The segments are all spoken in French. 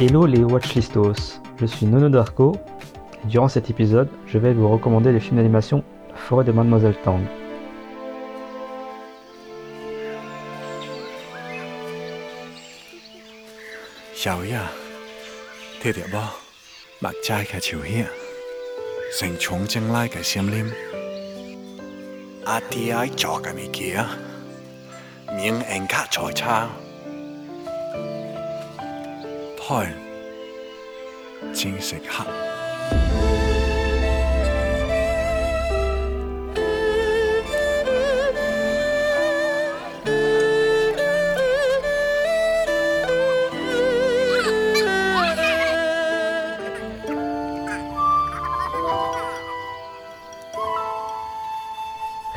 Hello les Watchlistos, je suis Nono Darko durant cet épisode, je vais vous recommander le film d'animation forêt de Mademoiselle Tang. 小呀，睇到不？目斋嘅朝显，成重正拉嘅闪灵，阿爹爱做嘅物件，名人卡财产，台正食黑。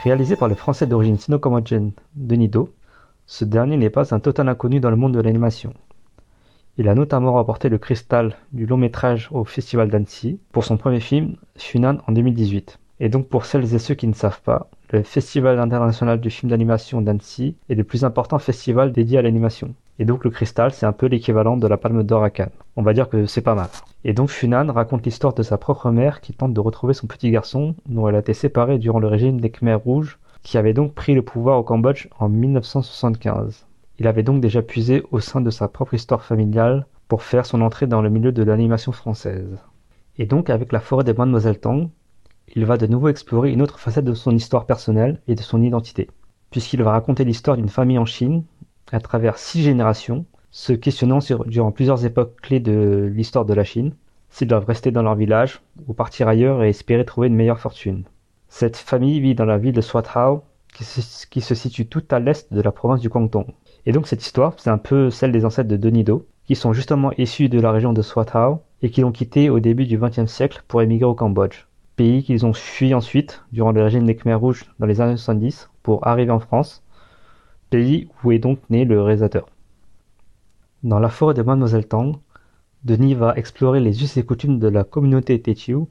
Réalisé par le français d'origine sino-cambodgienne Denis Do, ce dernier n'est pas un total inconnu dans le monde de l'animation. Il a notamment remporté le cristal du long métrage au Festival d'Annecy pour son premier film Funan en 2018. Et donc pour celles et ceux qui ne savent pas, le Festival international du film d'animation d'Annecy est le plus important festival dédié à l'animation. Et donc le cristal, c'est un peu l'équivalent de la palme d'or à Cannes. On va dire que c'est pas mal. Et donc Funan raconte l'histoire de sa propre mère qui tente de retrouver son petit garçon dont elle a été séparée durant le régime des Khmers rouges qui avait donc pris le pouvoir au Cambodge en 1975. Il avait donc déjà puisé au sein de sa propre histoire familiale pour faire son entrée dans le milieu de l'animation française. Et donc avec la forêt des Mademoiselle Tang, il va de nouveau explorer une autre facette de son histoire personnelle et de son identité, puisqu'il va raconter l'histoire d'une famille en Chine à travers six générations, se questionnant sur, durant plusieurs époques clés de l'histoire de la Chine, s'ils doivent rester dans leur village ou partir ailleurs et espérer trouver une meilleure fortune. Cette famille vit dans la ville de Swathao, qui se, situe tout à l'est de la province du Guangdong. Et donc cette histoire, c'est un peu celle des ancêtres de Denis Do, qui sont justement issus de la région de Swathao et qui l'ont quitté au début du XXe siècle pour émigrer au Cambodge, pays qu'ils ont fui ensuite durant le régime des Khmers rouges dans les années 70 pour arriver en France, pays où est donc né le réalisateur. Dans la forêt de Mademoiselle Tang, Denis va explorer les us et coutumes de la communauté Techiu.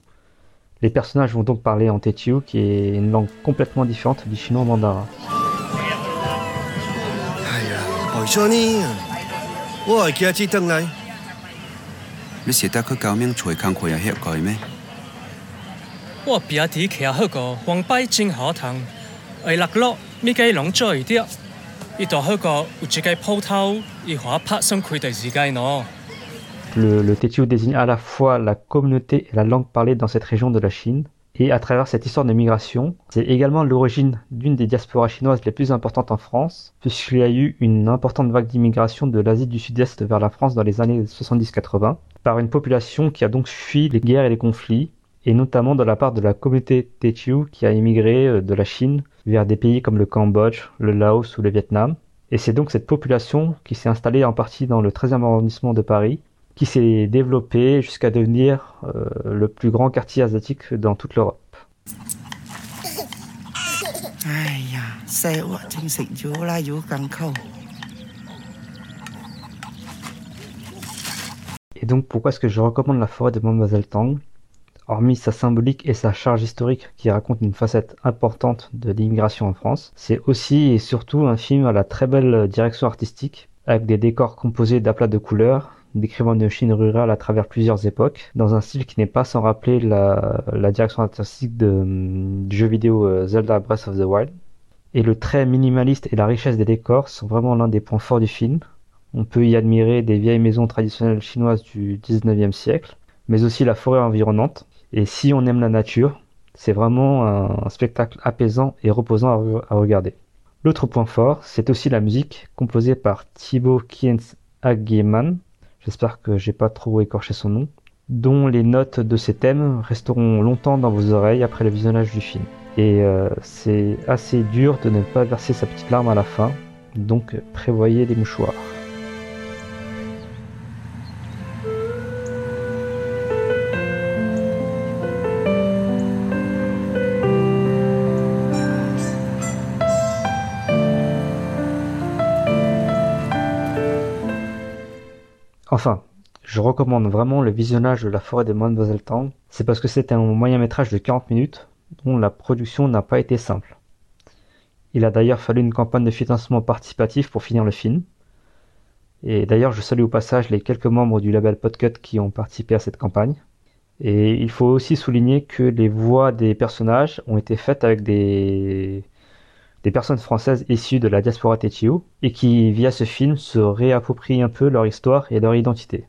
Les personnages vont donc parler en Techiu, qui est une langue complètement différente du chinois mandarin le, le désigne à la fois la communauté et la langue parlée dans cette région de la Chine. Et à travers cette histoire de migration, c'est également l'origine d'une des diasporas chinoises les plus importantes en France, puisqu'il y a eu une importante vague d'immigration de l'Asie du Sud-Est vers la France dans les années 70-80, par une population qui a donc fui les guerres et les conflits, et notamment de la part de la communauté Tétiou qui a immigré de la Chine vers des pays comme le Cambodge, le Laos ou le Vietnam. Et c'est donc cette population qui s'est installée en partie dans le 13e arrondissement de Paris, qui s'est développée jusqu'à devenir euh, le plus grand quartier asiatique dans toute l'Europe. Et donc pourquoi est-ce que je recommande la forêt de Mademoiselle Tang? Hormis sa symbolique et sa charge historique qui raconte une facette importante de l'immigration en France, c'est aussi et surtout un film à la très belle direction artistique, avec des décors composés d'aplats de couleurs, décrivant une Chine rurale à travers plusieurs époques, dans un style qui n'est pas sans rappeler la, direction artistique de, du jeu vidéo euh, Zelda Breath of the Wild. Et le trait minimaliste et la richesse des décors sont vraiment l'un des points forts du film. On peut y admirer des vieilles maisons traditionnelles chinoises du 19e siècle, mais aussi la forêt environnante. Et si on aime la nature, c'est vraiment un, spectacle apaisant et reposant à, re- à regarder. L'autre point fort, c'est aussi la musique composée par Thibaut Kiens Agyeman, j'espère que j'ai pas trop écorché son nom, dont les notes de ces thèmes resteront longtemps dans vos oreilles après le visionnage du film. Et euh, c'est assez dur de ne pas verser sa petite larme à la fin, donc prévoyez les mouchoirs. Enfin, Je recommande vraiment le visionnage de La forêt de Mademoiselle Tang. C'est parce que c'est un moyen métrage de 40 minutes dont la production n'a pas été simple. Il a d'ailleurs fallu une campagne de financement participatif pour finir le film. Et d'ailleurs, je salue au passage les quelques membres du label Podcut qui ont participé à cette campagne. Et il faut aussi souligner que les voix des personnages ont été faites avec des, des personnes françaises issues de la diaspora Techio et qui, via ce film, se réapproprient un peu leur histoire et leur identité.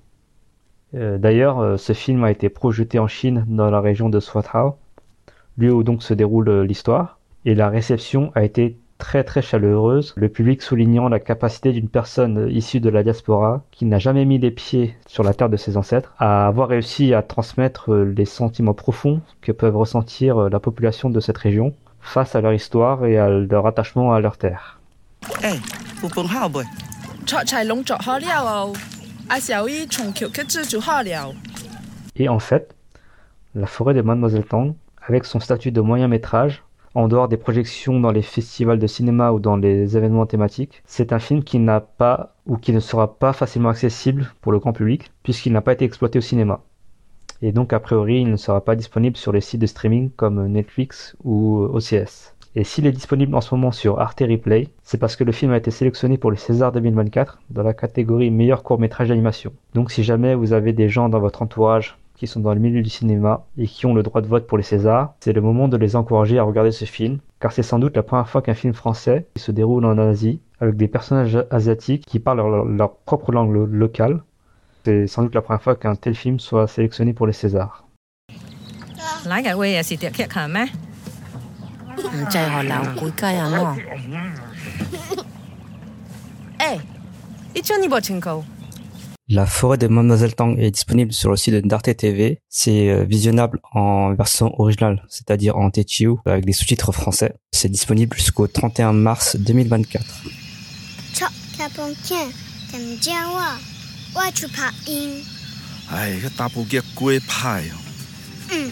Euh, D'ailleurs, euh, ce film a été projeté en Chine dans la région de Swathao, lieu où donc se déroule euh, l'histoire, et la réception a été très très chaleureuse, le public soulignant la capacité d'une personne issue de la diaspora qui n'a jamais mis les pieds sur la terre de ses ancêtres à avoir réussi à transmettre les sentiments profonds que peuvent ressentir la population de cette région face à leur histoire et à leur attachement à leur terre. Et en fait, la forêt de Mademoiselle Tang, avec son statut de moyen métrage, en dehors des projections dans les festivals de cinéma ou dans les événements thématiques, c'est un film qui n'a pas ou qui ne sera pas facilement accessible pour le grand public puisqu'il n'a pas été exploité au cinéma. Et donc a priori il ne sera pas disponible sur les sites de streaming comme Netflix ou OCS. Et s'il est disponible en ce moment sur Arte Replay, c'est parce que le film a été sélectionné pour le César 2024 dans la catégorie meilleur court métrage d'animation. Donc si jamais vous avez des gens dans votre entourage qui sont dans le milieu du cinéma et qui ont le droit de vote pour les Césars, c'est le moment de les encourager à regarder ce film, car c'est sans doute la première fois qu'un film français se déroule en Asie, avec des personnages asiatiques qui parlent leur, propre langue lo- locale. C'est sans doute la première fois qu'un tel film soit sélectionné pour les Césars. La forêt de Mademoiselle Tang est disponible sur le site de d'Arte TV. C'est euh, visionnable en version originale, c'est-à-dire en Techiu, avec des sous-titres français. C'est disponible jusqu'au 31 mars 2024. 我去拍冰。哎，个达步脚改歹哦。嗯。